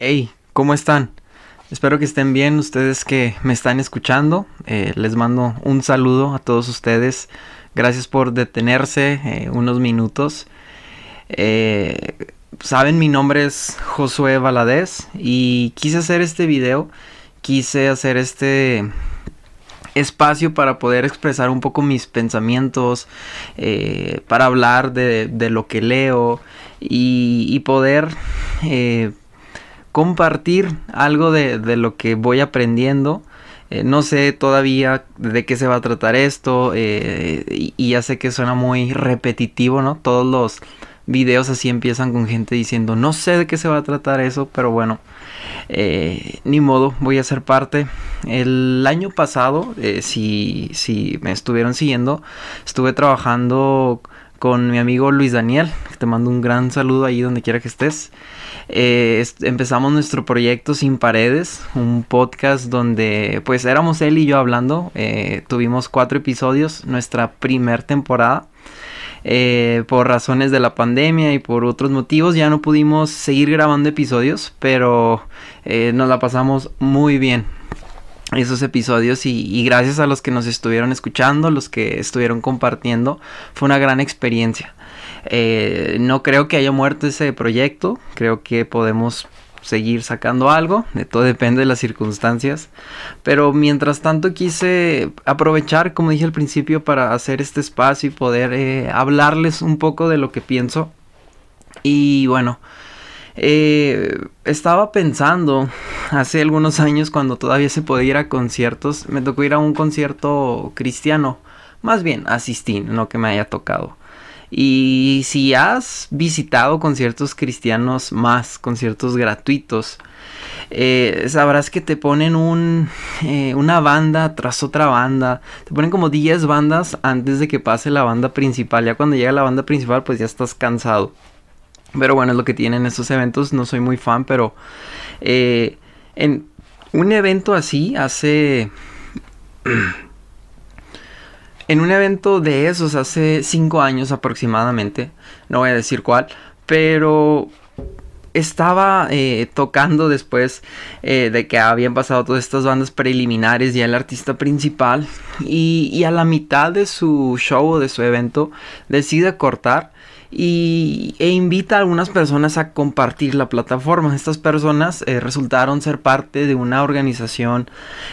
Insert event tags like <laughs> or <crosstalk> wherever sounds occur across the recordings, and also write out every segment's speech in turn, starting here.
Hey, ¿cómo están? Espero que estén bien ustedes que me están escuchando. Eh, les mando un saludo a todos ustedes. Gracias por detenerse eh, unos minutos. Eh, Saben, mi nombre es Josué Valadez y quise hacer este video. Quise hacer este espacio para poder expresar un poco mis pensamientos, para hablar de, lo que leo y, poder compartir algo de, lo que voy aprendiendo. Eh, no sé todavía de qué se va a tratar esto eh, y, ya sé que suena muy repetitivo, ¿no? Todos los videos así empiezan con gente diciendo no sé de qué se va a tratar eso, pero bueno, eh, ni modo, voy a ser parte. El año pasado, si, si me estuvieron siguiendo, estuve trabajando con mi amigo Luis Daniel. Te mando un gran saludo ahí donde quiera que estés. Eh, empezamos nuestro proyecto Sin Paredes, un podcast donde pues éramos él y yo hablando. Eh, tuvimos cuatro episodios, nuestra primer temporada. Eh, por razones de la pandemia y por otros motivos ya no pudimos seguir grabando episodios, pero nos la pasamos muy bien esos episodios y, gracias a los que nos estuvieron escuchando, los que estuvieron compartiendo, fue una gran experiencia. Eh, no creo que haya muerto ese proyecto, creo que podemos seguir sacando algo, de todo depende de las circunstancias, pero mientras tanto quise aprovechar, como dije al principio, para hacer este espacio y poder eh, hablarles un poco de lo que pienso. Y bueno, eh, estaba pensando hace algunos años cuando todavía se podía ir a conciertos, me tocó ir a un concierto cristiano, más bien asistí, no que me haya tocado. Y si has visitado conciertos cristianos más, conciertos gratuitos, eh, sabrás que te ponen eh, una banda tras otra banda. Te ponen como 10 bandas antes de que pase la banda principal. Ya cuando llega la banda principal, pues ya estás cansado. Pero bueno, es lo que tienen estos eventos. No soy muy fan, pero eh, en un evento así, hace... <clears throat> en un evento de esos, hace 5 años aproximadamente, no voy a decir cuál, pero estaba eh, tocando después eh, de que habían pasado todas estas bandas preliminares ya el artista principal y, y, a la mitad de su show o de su evento decide cortar y, e invita a algunas personas a compartir la plataforma. Estas personas eh, resultaron ser parte de una organización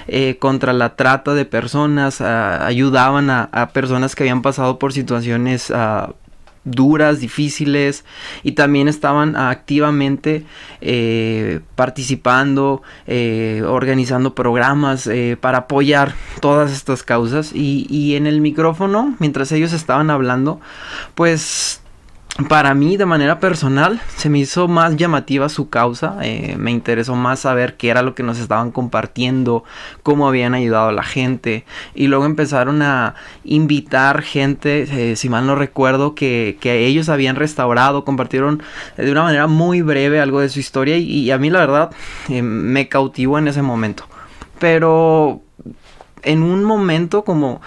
eh, contra la trata de personas, ayudaban a, personas que habían pasado por situaciones ah, duras, difíciles y también estaban activamente eh, participando, organizando programas para apoyar todas estas causas y, y, en el micrófono, mientras ellos estaban hablando, pues para mí de manera personal se me hizo más llamativa su causa, eh, me interesó más saber qué era lo que nos estaban compartiendo, cómo habían ayudado a la gente. Y luego empezaron a invitar gente, eh, si mal no recuerdo, que, ellos habían restaurado, compartieron de una manera muy breve algo de su historia. Y, a mí la verdad eh, me cautivó en ese momento. Pero en un momento como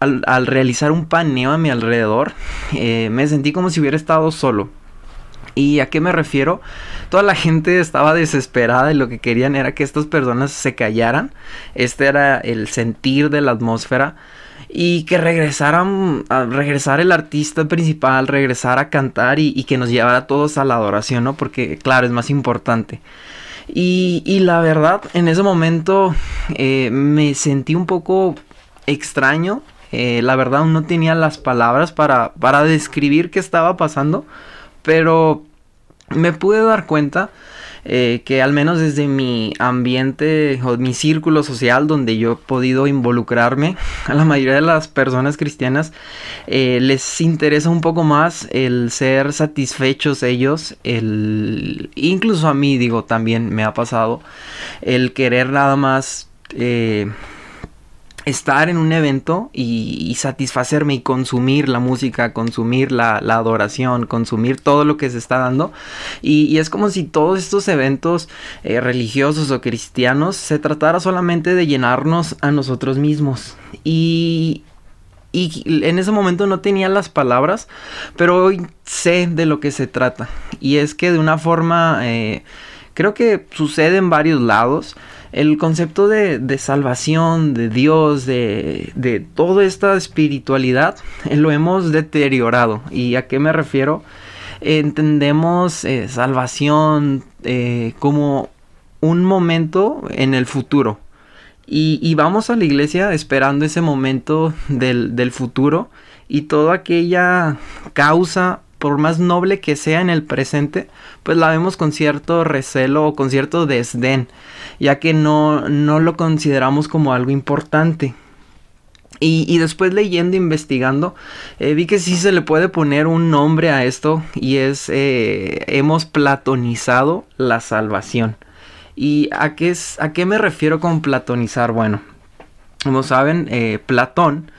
al, realizar un paneo a mi alrededor, eh, me sentí como si hubiera estado solo. ¿Y a qué me refiero? Toda la gente estaba desesperada y lo que querían era que estas personas se callaran. Este era el sentir de la atmósfera. Y que regresaran, a regresar el artista principal, regresar a cantar y, que nos llevara a todos a la adoración, ¿no? Porque, claro, es más importante. Y, la verdad, en ese momento eh, me sentí un poco extraño eh, la verdad no tenía las palabras para, para describir qué estaba pasando, pero me pude dar cuenta eh, que al menos desde mi ambiente o mi círculo social donde yo he podido involucrarme, a la mayoría de las personas cristianas eh, les interesa un poco más el ser satisfechos ellos, el incluso a mí digo también me ha pasado el querer nada más estar en un evento y, satisfacerme y consumir la música, consumir la, adoración, consumir todo lo que se está dando. Y, es como si todos estos eventos eh, religiosos o cristianos se tratara solamente de llenarnos a nosotros mismos. Y, y en ese momento no tenía las palabras, pero hoy sé de lo que se trata. Y es que de una forma... Eh, creo que sucede en varios lados. El concepto de, salvación, de Dios, de, de, toda esta espiritualidad, eh, lo hemos deteriorado. ¿Y a qué me refiero? entendemos eh, salvación eh, como un momento en el futuro. Y, vamos a la iglesia esperando ese momento del, del futuro y toda aquella causa por más noble que sea en el presente, pues la vemos con cierto recelo o con cierto desdén, ya que no, no lo consideramos como algo importante. Y, después leyendo, investigando, eh, vi que sí se le puede poner un nombre a esto y es, eh, hemos platonizado la salvación. ¿Y a qué, es, a qué me refiero con platonizar? Bueno, como saben, eh, Platón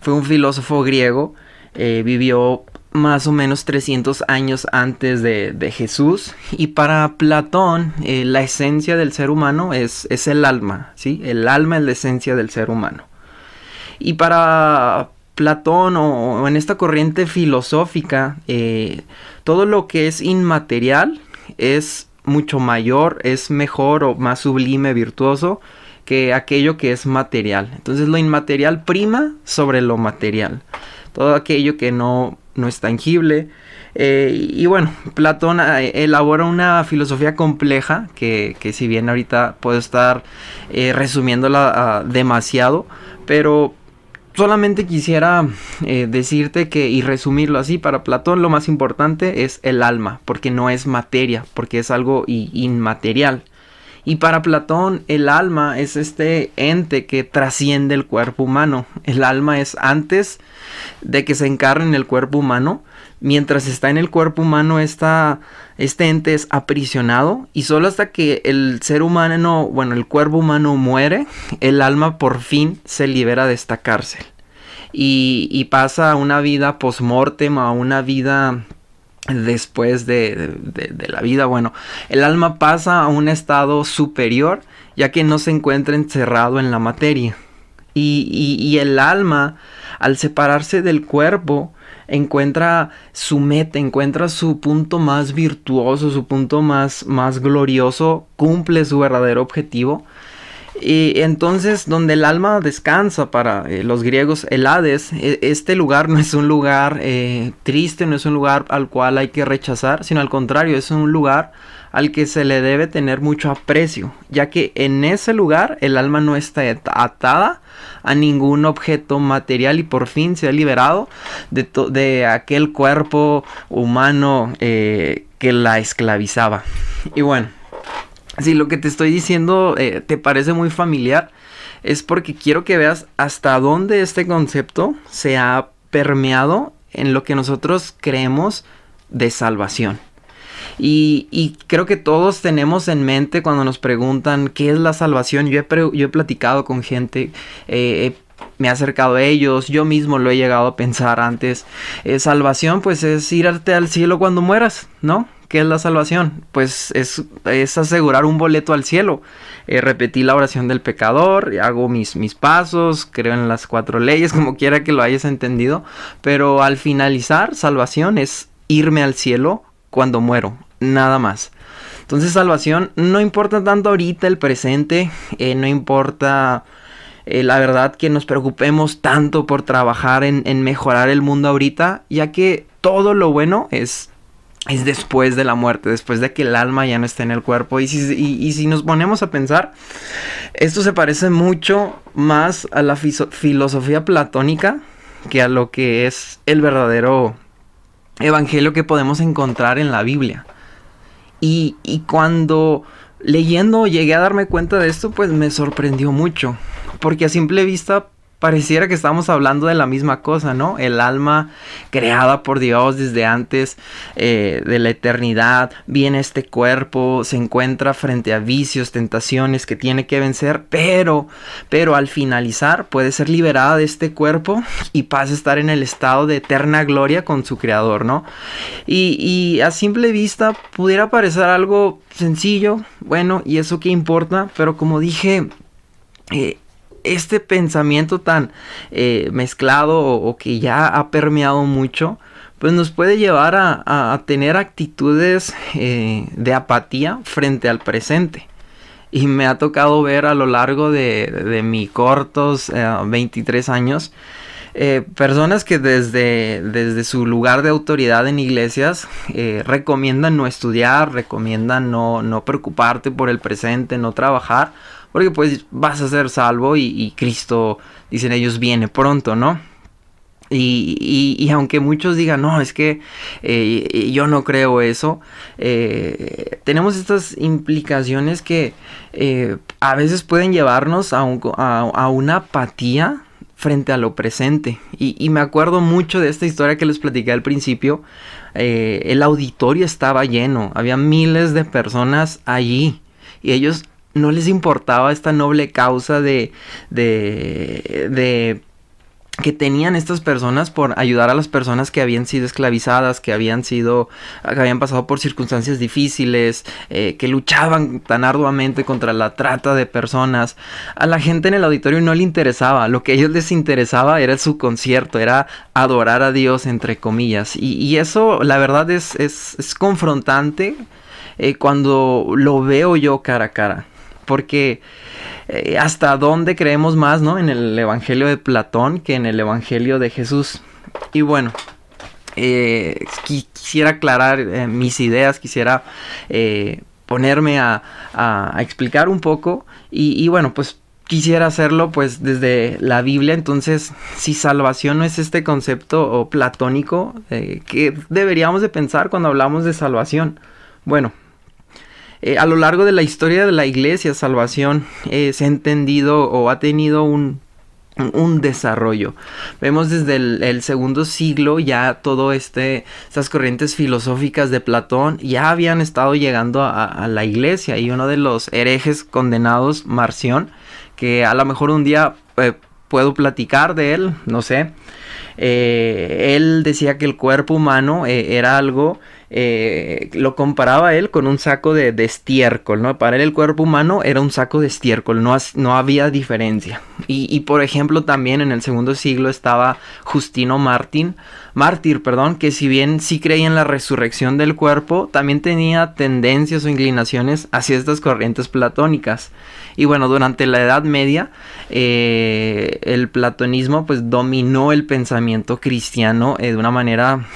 fue un filósofo griego, vivió más o menos 300 años antes de, Jesús. Y para Platón, la esencia del ser humano es, es el alma, ¿sí? El alma es la esencia del ser humano. Y para Platón o, en esta corriente filosófica, eh, todo lo que es inmaterial es mucho mayor, es mejor o más sublime, virtuoso que aquello que es material. Entonces lo inmaterial prima sobre lo material. Todo aquello que no, no es tangible. Eh, y bueno, Platón eh, elabora una filosofía compleja que, si bien ahorita puedo estar resumiéndola ah, demasiado, pero solamente quisiera eh, decirte que, y resumirlo así, para Platón lo más importante es el alma, porque no es materia, porque es algo inmaterial. Y para Platón el alma es este ente que trasciende el cuerpo humano. El alma es antes de que se encarne en el cuerpo humano, mientras está en el cuerpo humano, esta, este ente es aprisionado y solo hasta que el ser humano, bueno, el cuerpo humano muere, el alma por fin se libera de esta cárcel. Y, pasa a una vida post-mortem, a una vida después de, la vida. Bueno, el alma pasa a un estado superior, ya que no se encuentra encerrado en la materia. Y, y el alma, al separarse del cuerpo, encuentra su meta, encuentra su punto más virtuoso, su punto más, más glorioso, cumple su verdadero objetivo. Y entonces, donde el alma descansa para eh, los griegos, el Hades, e, este lugar no es un lugar eh, triste, no es un lugar al cual hay que rechazar, sino al contrario, es un lugar al que se le debe tener mucho aprecio, ya que en ese lugar el alma no está atada a ningún objeto material y por fin se ha liberado de, de aquel cuerpo humano eh, que la esclavizaba. Y bueno, si lo que te estoy diciendo eh, te parece muy familiar, es porque quiero que veas hasta dónde este concepto se ha permeado en lo que nosotros creemos de salvación. Y, creo que todos tenemos en mente cuando nos preguntan qué es la salvación. Yo he, platicado con gente, eh, me he acercado a ellos, yo mismo lo he llegado a pensar antes. Eh, salvación pues es irte al cielo cuando mueras, ¿no? ¿Qué es la salvación? Pues es, es asegurar un boleto al cielo. Eh, repetí la oración del pecador, hago mis, mis pasos, creo en las cuatro leyes, <laughs> como quiera que lo hayas entendido. Pero al finalizar, salvación es irme al cielo cuando muero nada más. Entonces salvación no importa tanto ahorita el presente, eh, no importa eh, la verdad que nos preocupemos tanto por trabajar en, mejorar el mundo ahorita, ya que todo lo bueno es, es después de la muerte, después de que el alma ya no esté en el cuerpo. Y si, y si nos ponemos a pensar, esto se parece mucho más a la filosofía platónica que a lo que es el verdadero evangelio que podemos encontrar en la Biblia. Y, cuando leyendo llegué a darme cuenta de esto, pues me sorprendió mucho. Porque a simple vista pareciera que estamos hablando de la misma cosa, ¿no? El alma creada por Dios desde antes eh, de la eternidad, viene este cuerpo, se encuentra frente a vicios, tentaciones que tiene que vencer, pero, pero al finalizar puede ser liberada de este cuerpo y pasa a estar en el estado de eterna gloria con su creador, ¿no? Y, a simple vista pudiera parecer algo sencillo, bueno, y eso qué importa, pero como dije, eh, este pensamiento tan eh, mezclado o, que ya ha permeado mucho, pues nos puede llevar a, tener actitudes eh, de apatía frente al presente. Y me ha tocado ver a lo largo de, de mis cortos 23 años eh, personas que desde, desde su lugar de autoridad en iglesias recomiendan no estudiar, recomiendan no, no preocuparte por el presente, no trabajar, porque pues vas a ser salvo y, Cristo, dicen ellos, viene pronto, ¿no? Y, aunque muchos digan, no, es que eh, yo no creo eso, tenemos estas implicaciones que a veces pueden llevarnos a, a, una apatía frente a lo presente. Y, me acuerdo mucho de esta historia que les platicé al principio. Eh, el auditorio estaba lleno, había miles de personas allí y ellos no les importaba esta noble causa de, de, de que tenían estas personas por ayudar a las personas que habían sido esclavizadas, que habían sido, que habían pasado por circunstancias difíciles, eh, que luchaban tan arduamente contra la trata de personas. A la gente en el auditorio no le interesaba, lo que a ellos les interesaba era su concierto, era adorar a Dios, entre comillas. Y, eso, la verdad, es, es, confrontante eh, cuando lo veo yo cara a cara. Porque eh, hasta dónde creemos más, ¿no? En el Evangelio de Platón que en el Evangelio de Jesús. Y bueno, eh, quisiera aclarar eh, mis ideas, quisiera ponerme a, explicar un poco. Y, bueno, pues quisiera hacerlo pues desde la Biblia. Entonces, si salvación no es este concepto platónico, que deberíamos de pensar cuando hablamos de salvación? Bueno, eh, a lo largo de la historia de la iglesia, salvación eh, se ha entendido o ha tenido un, un desarrollo. Vemos desde el, segundo siglo ya todo este, estas corrientes filosóficas de Platón ya habían estado llegando a, la iglesia y uno de los herejes condenados, Marción, que a lo mejor un día eh, puedo platicar de él, no sé. él decía que el cuerpo humano era algo eh, lo comparaba él con un saco de, estiércol, ¿no? Para él el cuerpo humano era un saco de estiércol, no, no había diferencia. Y, por ejemplo también en el segundo siglo estaba Justino Martín, Mártir, perdón, que si bien sí creía en la resurrección del cuerpo, también tenía tendencias o inclinaciones hacia estas corrientes platónicas. Y bueno, durante la Edad Media, eh, el platonismo pues dominó el pensamiento cristiano eh, de una manera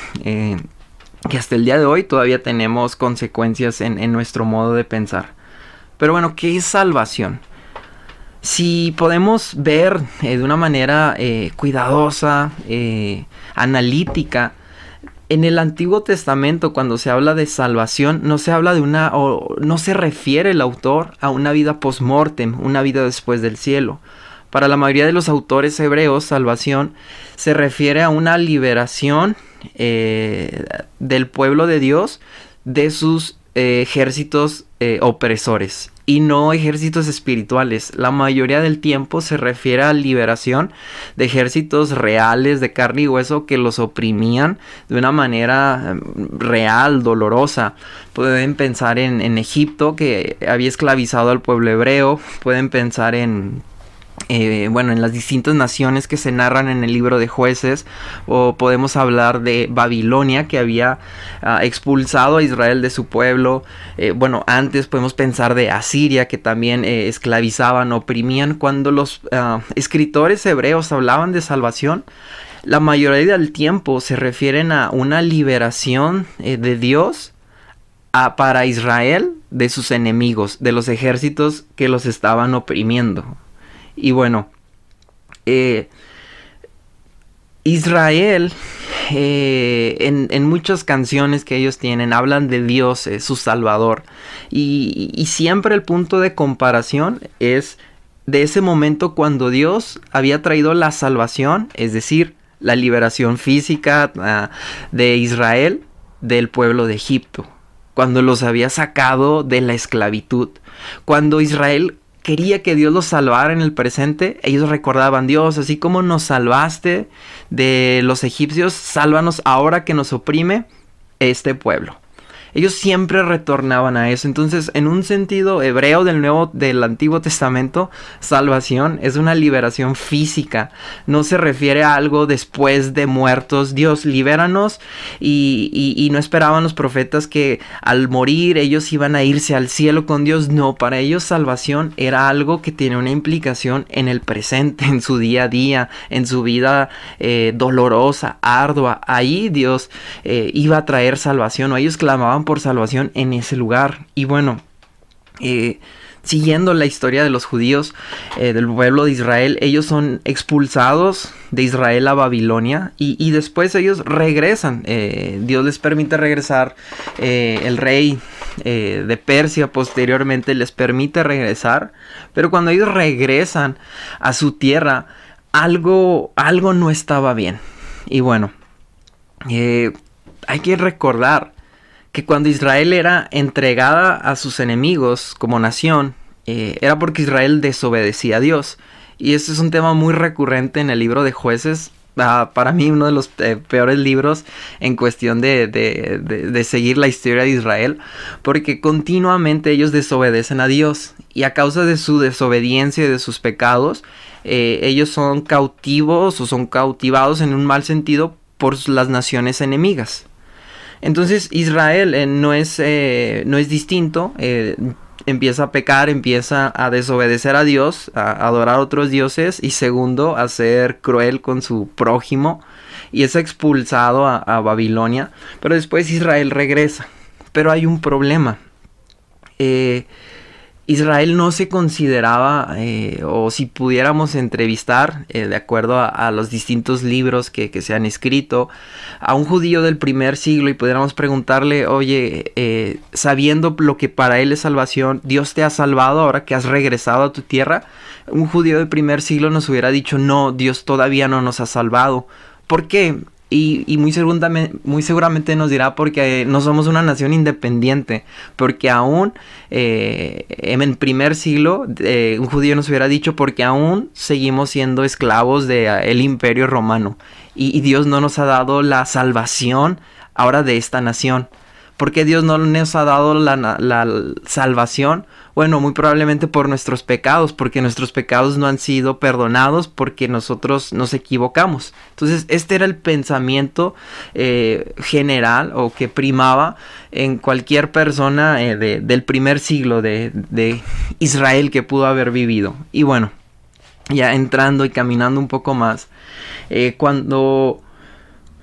que hasta el día de hoy todavía tenemos consecuencias en, nuestro modo de pensar. Pero bueno, ¿qué es salvación? Si podemos ver eh, de una manera eh, cuidadosa, eh, analítica, en el Antiguo Testamento cuando se habla de salvación no se habla de una o no se refiere el autor a una vida post-mortem, una vida después del cielo. Para la mayoría de los autores hebreos, salvación se refiere a una liberación eh, del pueblo de Dios de sus eh, ejércitos eh, opresores y no ejércitos espirituales. La mayoría del tiempo se refiere a liberación de ejércitos reales de carne y hueso que los oprimían de una manera real, dolorosa. Pueden pensar en, en Egipto que había esclavizado al pueblo hebreo, pueden pensar en eh, bueno, en las distintas naciones que se narran en el libro de jueces, o podemos hablar de Babilonia que había ah, expulsado a Israel de su pueblo, eh, bueno, antes podemos pensar de Asiria que también eh, esclavizaban, oprimían, cuando los ah, escritores hebreos hablaban de salvación, la mayoría del tiempo se refieren a una liberación de Dios ah, para Israel de sus enemigos, de los ejércitos que los estaban oprimiendo. Y bueno, eh, Israel, eh, en, muchas canciones que ellos tienen, hablan de Dios, su Salvador. Y, siempre el punto de comparación es de ese momento cuando Dios había traído la salvación, es decir, la liberación física ah, de Israel del pueblo de Egipto, cuando los había sacado de la esclavitud, cuando Israel quería que Dios los salvara en el presente, ellos recordaban, Dios, así como nos salvaste de los egipcios, sálvanos ahora que nos oprime este pueblo. Ellos siempre retornaban a eso. Entonces, en un sentido hebreo del Nuevo, del Antiguo Testamento, salvación es una liberación física. No se refiere a algo después de muertos. Dios, libéranos. Y, y no esperaban los profetas que al morir ellos iban a irse al cielo con Dios. No, para ellos salvación era algo que tiene una implicación en el presente, en su día a día, en su vida eh, dolorosa, ardua. Ahí Dios eh, iba a traer salvación o ellos clamaban por salvación en ese lugar. Y bueno, eh, siguiendo la historia de los judíos del pueblo de Israel, ellos son expulsados de Israel a Babilonia y, después ellos regresan. Dios les permite regresar. el rey de Persia posteriormente les permite regresar. Pero cuando ellos regresan a su tierra, algo, algo no estaba bien. Y bueno, eh, hay que recordar que cuando Israel era entregada a sus enemigos como nación, eh, era porque Israel desobedecía a Dios. Y este es un tema muy recurrente en el libro de jueces. Ah, para mí uno de los eh, peores libros en cuestión de, de, seguir la historia de Israel. Porque continuamente ellos desobedecen a Dios. Y a causa de su desobediencia y de sus pecados, eh, ellos son cautivos o son cautivados en un mal sentido por las naciones enemigas. Entonces Israel eh, no, es, eh, no es distinto, empieza a pecar, empieza a desobedecer a Dios, a adorar a otros dioses y segundo, a ser cruel con su prójimo y es expulsado a, a Babilonia, pero después Israel regresa. Pero hay un problema. Israel no se consideraba, eh, o si pudiéramos entrevistar, eh, de acuerdo a, los distintos libros que, se han escrito, a un judío del primer siglo y pudiéramos preguntarle, oye, eh, sabiendo lo que para él es salvación, Dios te ha salvado ahora que has regresado a tu tierra, un judío del primer siglo nos hubiera dicho, no, Dios todavía no nos ha salvado. ¿Por qué? Y, muy, seguramente, muy, seguramente, nos dirá porque no somos una nación independiente, porque aún eh, en el primer siglo eh, un judío nos hubiera dicho porque aún seguimos siendo esclavos del de, el imperio romano y, Dios no nos ha dado la salvación ahora de esta nación. Porque Dios no nos ha dado la, salvación? Bueno, muy probablemente por nuestros pecados, porque nuestros pecados no han sido perdonados porque nosotros nos equivocamos. Entonces, este era el pensamiento eh, general o que primaba en cualquier persona eh, del primer siglo de, de Israel que pudo haber vivido. Y bueno, ya entrando y caminando un poco más, eh, cuando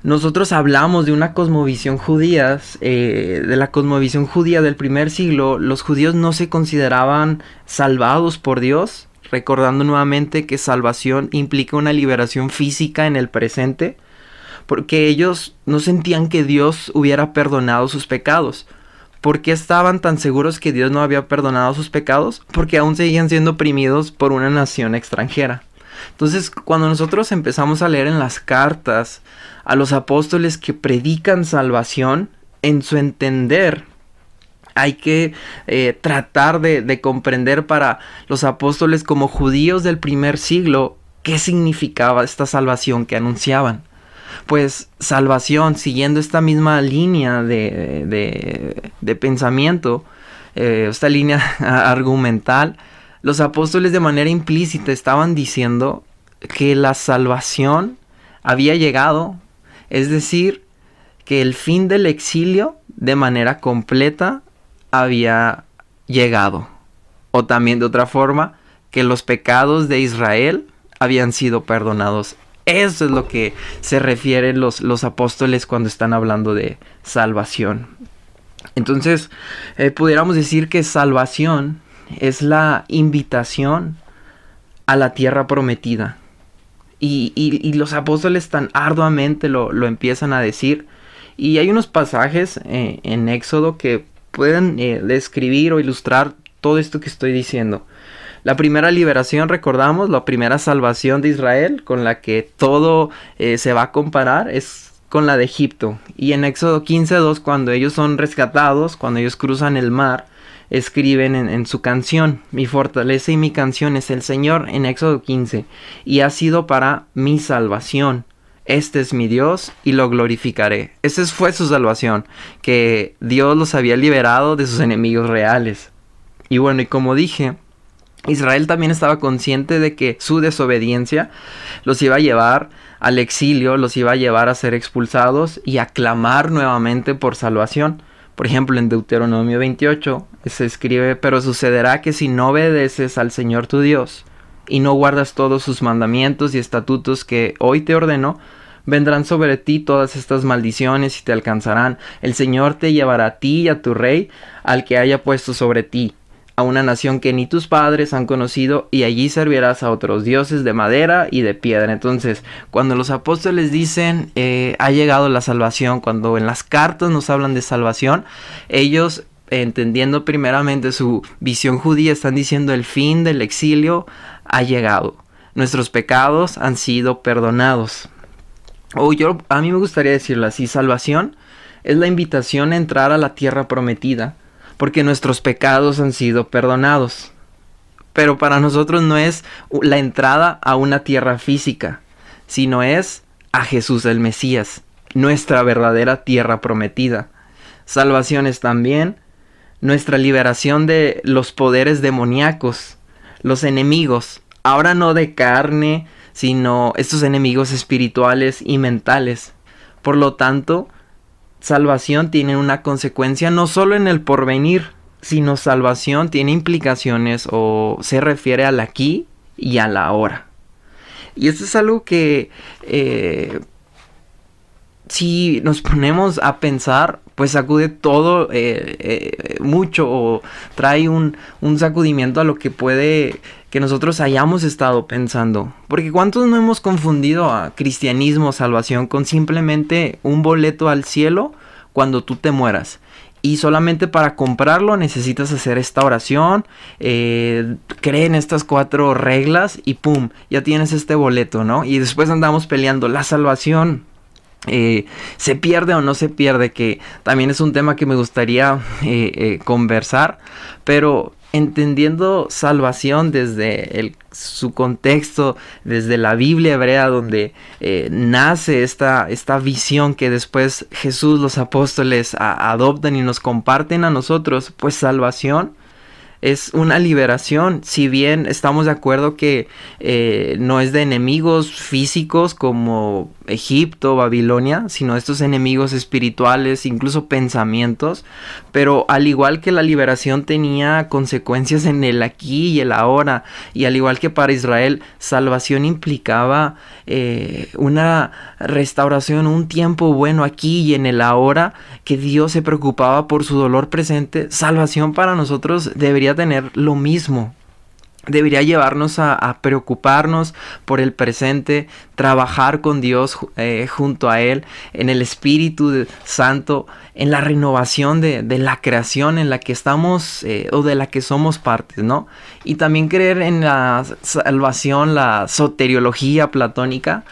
nosotros hablamos de una cosmovisión judía, eh, de la cosmovisión judía del primer siglo, los judíos no se consideraban salvados por Dios, recordando nuevamente que salvación implica una liberación física en el presente, porque ellos no sentían que Dios hubiera perdonado sus pecados. ¿Por qué estaban tan seguros que Dios no había perdonado sus pecados? Porque aún seguían siendo oprimidos por una nación extranjera. Entonces, cuando nosotros empezamos a leer en las cartas a los apóstoles que predican salvación, en su entender, hay que eh, tratar de, comprender para los apóstoles como judíos del primer siglo qué significaba esta salvación que anunciaban. Pues salvación, siguiendo esta misma línea de, de, pensamiento, eh, esta línea <laughs> argumental, los apóstoles de manera implícita estaban diciendo que la salvación había llegado, es decir, que el fin del exilio de manera completa había llegado. O también de otra forma, que los pecados de Israel habían sido perdonados. Eso es lo que se refieren los, los apóstoles cuando están hablando de salvación. Entonces, eh, pudiéramos decir que salvación es la invitación a la tierra prometida. Y, los apóstoles tan arduamente lo, empiezan a decir. Y hay unos pasajes eh, en Éxodo que pueden eh, describir o ilustrar todo esto que estoy diciendo. La primera liberación, recordamos, la primera salvación de Israel, con la que todo eh, se va a comparar, es con la de Egipto. Y en Éxodo 15.2, cuando ellos son rescatados, cuando ellos cruzan el mar, escriben en, su canción, mi fortaleza y mi canción es el Señor en Éxodo 15, y ha sido para mi salvación. este es mi Dios y lo glorificaré. Esa fue su salvación, que Dios los había liberado de sus enemigos reales. Y bueno, y como dije, Israel también estaba consciente de que su desobediencia los iba a llevar al exilio, los iba a llevar a ser expulsados y a clamar nuevamente por salvación. Por ejemplo, en Deuteronomio 28 se escribe, pero sucederá que si no obedeces al Señor tu Dios y no guardas todos sus mandamientos y estatutos que hoy te ordeno, vendrán sobre ti todas estas maldiciones y te alcanzarán. El Señor te llevará a ti y a tu rey, al que haya puesto sobre ti, a una nación que ni tus padres han conocido, y allí servirás a otros dioses de madera y de piedra. Entonces, cuando los apóstoles dicen eh, ha llegado la salvación, cuando en las cartas nos hablan de salvación, ellos entendiendo primeramente su visión judía, están diciendo el fin del exilio ha llegado. Nuestros pecados han sido perdonados. O yo, a mí me gustaría decirlo así, salvación es la invitación a entrar a la tierra prometida, porque nuestros pecados han sido perdonados. Pero para nosotros no es la entrada a una tierra física, sino es a Jesús el Mesías, nuestra verdadera tierra prometida. Salvación es también nuestra liberación de los poderes demoníacos, los enemigos, ahora no de carne, sino estos enemigos espirituales y mentales. Por lo tanto, salvación tiene una consecuencia no solo en el porvenir, sino salvación tiene implicaciones o se refiere al aquí y a la ahora. Y esto es algo que eh, si nos ponemos a pensar, pues sacude todo eh, eh, mucho o trae un, un, sacudimiento a lo que puede que nosotros hayamos estado pensando. Porque ¿cuántos no hemos confundido a cristianismo, salvación, con simplemente un boleto al cielo cuando tú te mueras? Y solamente para comprarlo necesitas hacer esta oración, eh, creen estas cuatro reglas y ¡pum! Ya tienes este boleto, ¿no? Y después andamos peleando la salvación. Eh, se pierde o no se pierde, que también es un tema que me gustaría eh, eh, conversar, pero entendiendo salvación desde su contexto, desde la Biblia hebrea donde nace esta, esta, visión que después Jesús, los apóstoles adoptan y nos comparten a nosotros, pues salvación es una liberación, si bien estamos de acuerdo que eh, no es de enemigos físicos como Egipto, Babilonia, sino estos enemigos espirituales, incluso pensamientos, pero al igual que la liberación tenía consecuencias en el aquí y el ahora, y al igual que para Israel, salvación implicaba eh, una restauración, un tiempo bueno aquí y en el ahora, que Dios se preocupaba por su dolor presente, salvación para nosotros debería tener lo mismo debería llevarnos a, preocuparnos por el presente, trabajar con Dios eh, junto a Él, en el Espíritu Santo, en la renovación de, la creación en la que estamos eh, o de la que somos partes, ¿no? Y también creer en la salvación, la soteriología platónica,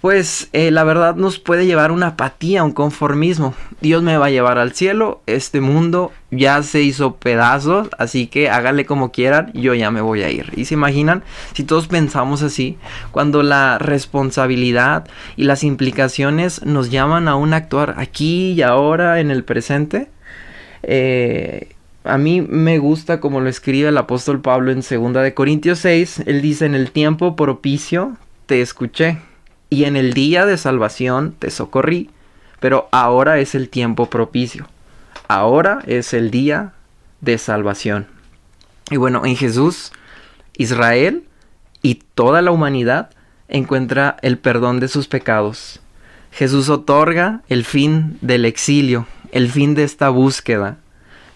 pues eh, la verdad nos puede llevar una apatía, un conformismo. Dios me va a llevar al cielo, este mundo ya se hizo pedazos, así que háganle como quieran, yo ya me voy a ir. Y se imaginan, si todos pensamos así, cuando la responsabilidad y las implicaciones nos llaman a un actuar aquí y ahora en el presente, eh, a mí me gusta como lo escribe el apóstol Pablo en 2 de Corintios 6, él dice, en el tiempo propicio te escuché y en el día de salvación te socorrí, pero ahora es el tiempo propicio. Ahora es el día de salvación. Y bueno, en Jesús, Israel y toda la humanidad encuentra el perdón de sus pecados. Jesús otorga el fin del exilio, el fin de esta búsqueda.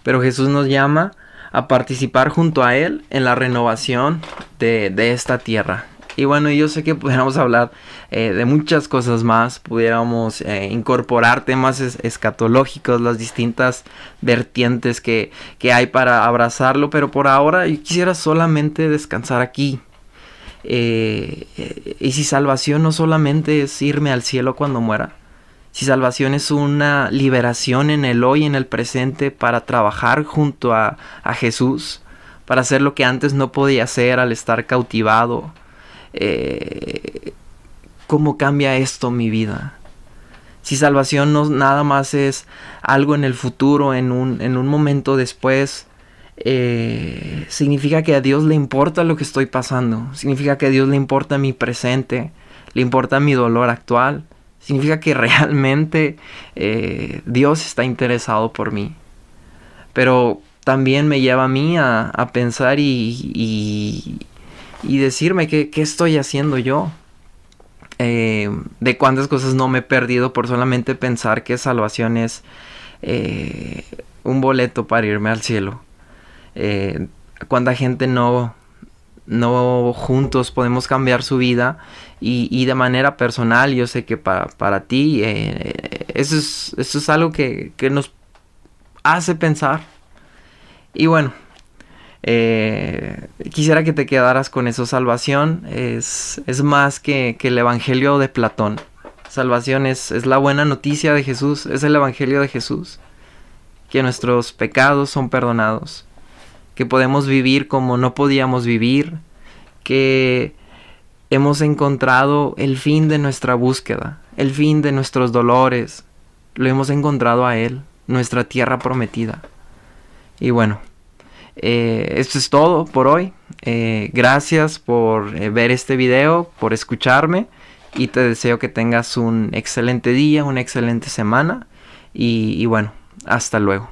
Pero Jesús nos llama a participar junto a Él en la renovación de, de esta tierra. Y bueno, yo sé que pudiéramos hablar eh, de muchas cosas más, pudiéramos eh, incorporar temas escatológicos, las distintas vertientes que, hay para abrazarlo, pero por ahora yo quisiera solamente descansar aquí. Eh, y si salvación no solamente es irme al cielo cuando muera, si salvación es una liberación en el hoy, en el presente, para trabajar junto a, a Jesús, para hacer lo que antes no podía hacer al estar cautivado, eh, ¿cómo cambia esto mi vida? Si salvación no nada más es algo en el futuro, en un, en un momento después, eh, significa que a Dios le importa lo que estoy pasando, significa que a Dios le importa mi presente, le importa mi dolor actual, significa que <laughs> realmente eh, Dios está interesado por mí. Pero también me lleva a mí a, pensar y, y, decirme qué estoy haciendo yo. Eh, de cuántas cosas no me he perdido por solamente pensar que salvación es eh, un boleto para irme al cielo. Eh, cuánta gente no, no juntos podemos cambiar su vida y, de manera personal yo sé que para, para ti eso, es, eso es algo que, que nos hace pensar. Y bueno, eh, quisiera que te quedaras con eso. Salvación es, es más que, que, el Evangelio de Platón. Salvación es, es la buena noticia de Jesús, es el Evangelio de Jesús. Que nuestros pecados son perdonados, que podemos vivir como no podíamos vivir, que hemos encontrado el fin de nuestra búsqueda, el fin de nuestros dolores, lo hemos encontrado a Él, nuestra tierra prometida. Y bueno, eh, esto es todo por hoy. Eh, gracias por eh, ver este video, por escucharme y te deseo que tengas un excelente día, una excelente semana y bueno, hasta luego.